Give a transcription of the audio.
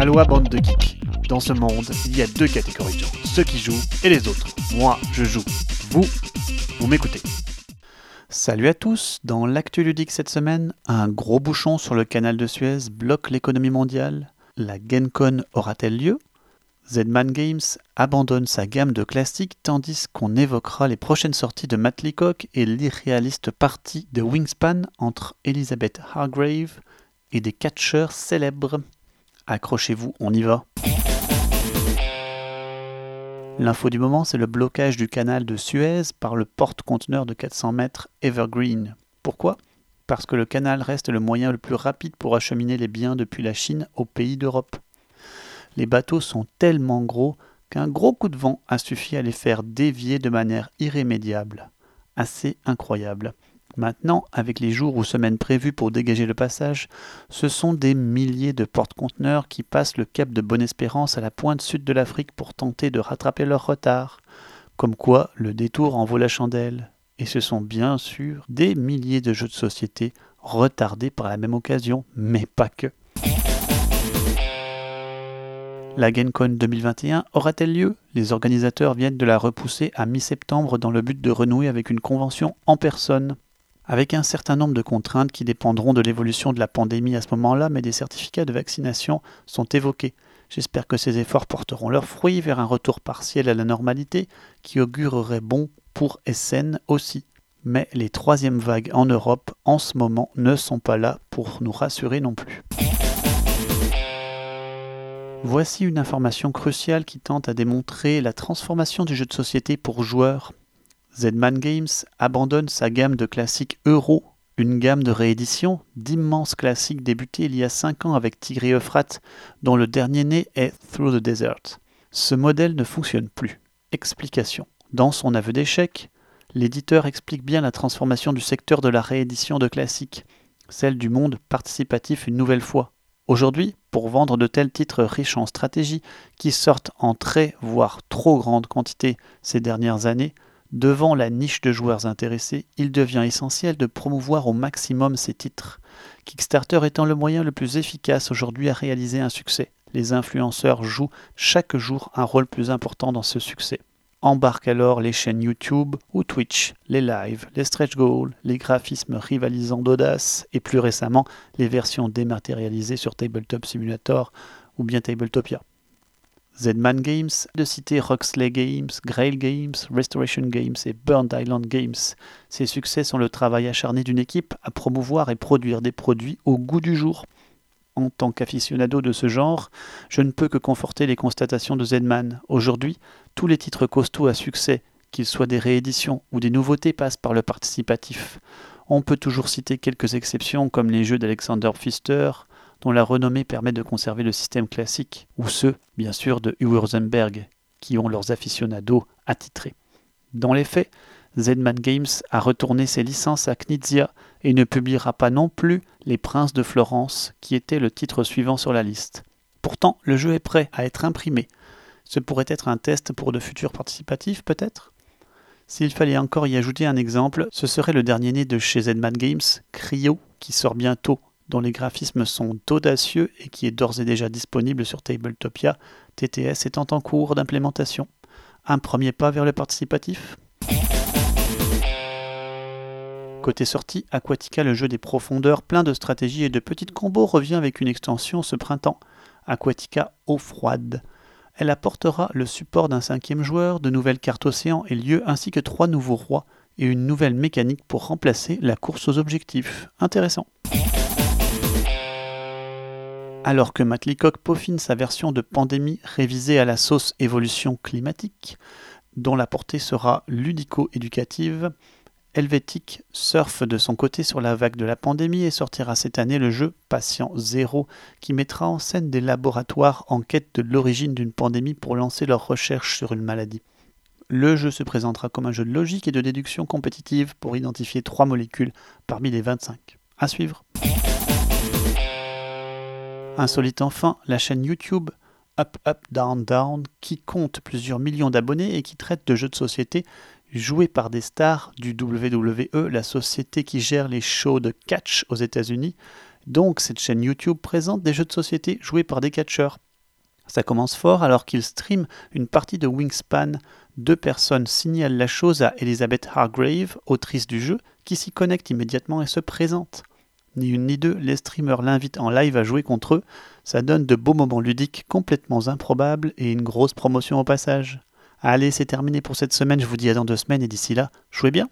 Aloha bande de geeks. Dans ce monde, il y a deux catégories de gens, ceux qui jouent et les autres. Moi, je joue. Vous, vous m'écoutez. Salut à tous, dans l'actu ludique cette semaine, un gros bouchon sur le canal de Suez bloque l'économie mondiale. La GenCon aura-t-elle lieu? Zedman Games abandonne sa gamme de classiques tandis qu'on évoquera les prochaines sorties de Matt Leacock et l'irréaliste partie de Wingspan entre Elizabeth Hargrave et des catcheurs célèbres. Accrochez-vous, on y va. L'info du moment, c'est le blocage du canal de Suez par le porte-conteneur de 400 mètres Evergreen. Pourquoi? Parce que le canal reste le moyen le plus rapide pour acheminer les biens depuis la Chine aux pays d'Europe. Les bateaux sont tellement gros qu'un gros coup de vent a suffi à les faire dévier de manière irrémédiable. Assez incroyable. Maintenant, avec les jours ou semaines prévus pour dégager le passage, ce sont des milliers de porte-conteneurs qui passent le cap de Bonne-Espérance à la pointe sud de l'Afrique pour tenter de rattraper leur retard. Comme quoi, le détour en vaut la chandelle. Et ce sont bien sûr des milliers de jeux de société retardés par la même occasion, mais pas que. La GenCon 2021 aura-t-elle lieu? Les organisateurs viennent de la repousser à mi-septembre dans le but de renouer avec une convention en personne avec un certain nombre de contraintes qui dépendront de l'évolution de la pandémie à ce moment-là, mais des certificats de vaccination sont évoqués. J'espère que ces efforts porteront leurs fruits vers un retour partiel à la normalité qui augurerait bon pour SN aussi. Mais les troisièmes vagues en Europe en ce moment ne sont pas là pour nous rassurer non plus. Voici une information cruciale qui tente à démontrer la transformation du jeu de société pour joueurs Zedman Games abandonne sa gamme de classiques euro, une gamme de réédition d'immenses classiques débutés il y a 5 ans avec Tigre et dont le dernier né est Through the Desert. Ce modèle ne fonctionne plus. Explication. Dans son aveu d'échec, l'éditeur explique bien la transformation du secteur de la réédition de classiques, celle du monde participatif une nouvelle fois. Aujourd'hui, pour vendre de tels titres riches en stratégie, qui sortent en très, voire trop grande quantité ces dernières années, Devant la niche de joueurs intéressés, il devient essentiel de promouvoir au maximum ces titres. Kickstarter étant le moyen le plus efficace aujourd'hui à réaliser un succès. Les influenceurs jouent chaque jour un rôle plus important dans ce succès. Embarque alors les chaînes YouTube ou Twitch, les lives, les stretch goals, les graphismes rivalisants d'audace et plus récemment les versions dématérialisées sur Tabletop Simulator ou bien Tabletopia. Zedman Games, de citer Roxley Games, Grail Games, Restoration Games et Burned Island Games. Ces succès sont le travail acharné d'une équipe à promouvoir et produire des produits au goût du jour. En tant qu'aficionado de ce genre, je ne peux que conforter les constatations de Zedman. Aujourd'hui, tous les titres costauds à succès, qu'ils soient des rééditions ou des nouveautés, passent par le participatif. On peut toujours citer quelques exceptions comme les jeux d'Alexander Pfister, dont la renommée permet de conserver le système classique, ou ceux, bien sûr, de Rosenberg, qui ont leurs aficionados attitrés. Dans les faits, Zedman Games a retourné ses licences à Knizia et ne publiera pas non plus Les Princes de Florence, qui était le titre suivant sur la liste. Pourtant, le jeu est prêt à être imprimé. Ce pourrait être un test pour de futurs participatifs, peut-être? S'il fallait encore y ajouter un exemple, ce serait le dernier né de chez Zedman Games, Cryo, qui sort bientôt dont les graphismes sont audacieux et qui est d'ores et déjà disponible sur Tabletopia, TTS étant en cours d'implémentation. Un premier pas vers le participatif? Côté sortie, Aquatica, le jeu des profondeurs plein de stratégies et de petites combos, revient avec une extension ce printemps, Aquatica eau froide. Elle apportera le support d'un cinquième joueur, de nouvelles cartes océan et lieux ainsi que trois nouveaux rois et une nouvelle mécanique pour remplacer la course aux objectifs. Intéressant. Alors que Matt peaufine sa version de Pandémie révisée à la sauce évolution climatique, dont la portée sera ludico-éducative, Helvetic surfe de son côté sur la vague de la pandémie et sortira cette année le jeu Patient Zéro, qui mettra en scène des laboratoires en quête de l'origine d'une pandémie pour lancer leurs recherches sur une maladie. Le jeu se présentera comme un jeu de logique et de déduction compétitive pour identifier trois molécules parmi les 25. À suivre. Insolite enfin, la chaîne YouTube Up Up Down Down qui compte plusieurs millions d'abonnés et qui traite de jeux de société joués par des stars du WWE, la société qui gère les shows de catch aux États-Unis. Donc cette chaîne YouTube présente des jeux de société joués par des catcheurs. Ça commence fort alors qu'il stream une partie de Wingspan. Deux personnes signalent la chose à Elizabeth Hargrave, autrice du jeu, qui s'y connecte immédiatement et se présente. Ni une ni deux, les streamers l'invitent en live à jouer contre eux. Ça donne de beaux moments ludiques complètement improbables et une grosse promotion au passage. Allez, c'est terminé pour cette semaine, je vous dis à dans deux semaines et d'ici là, jouez bien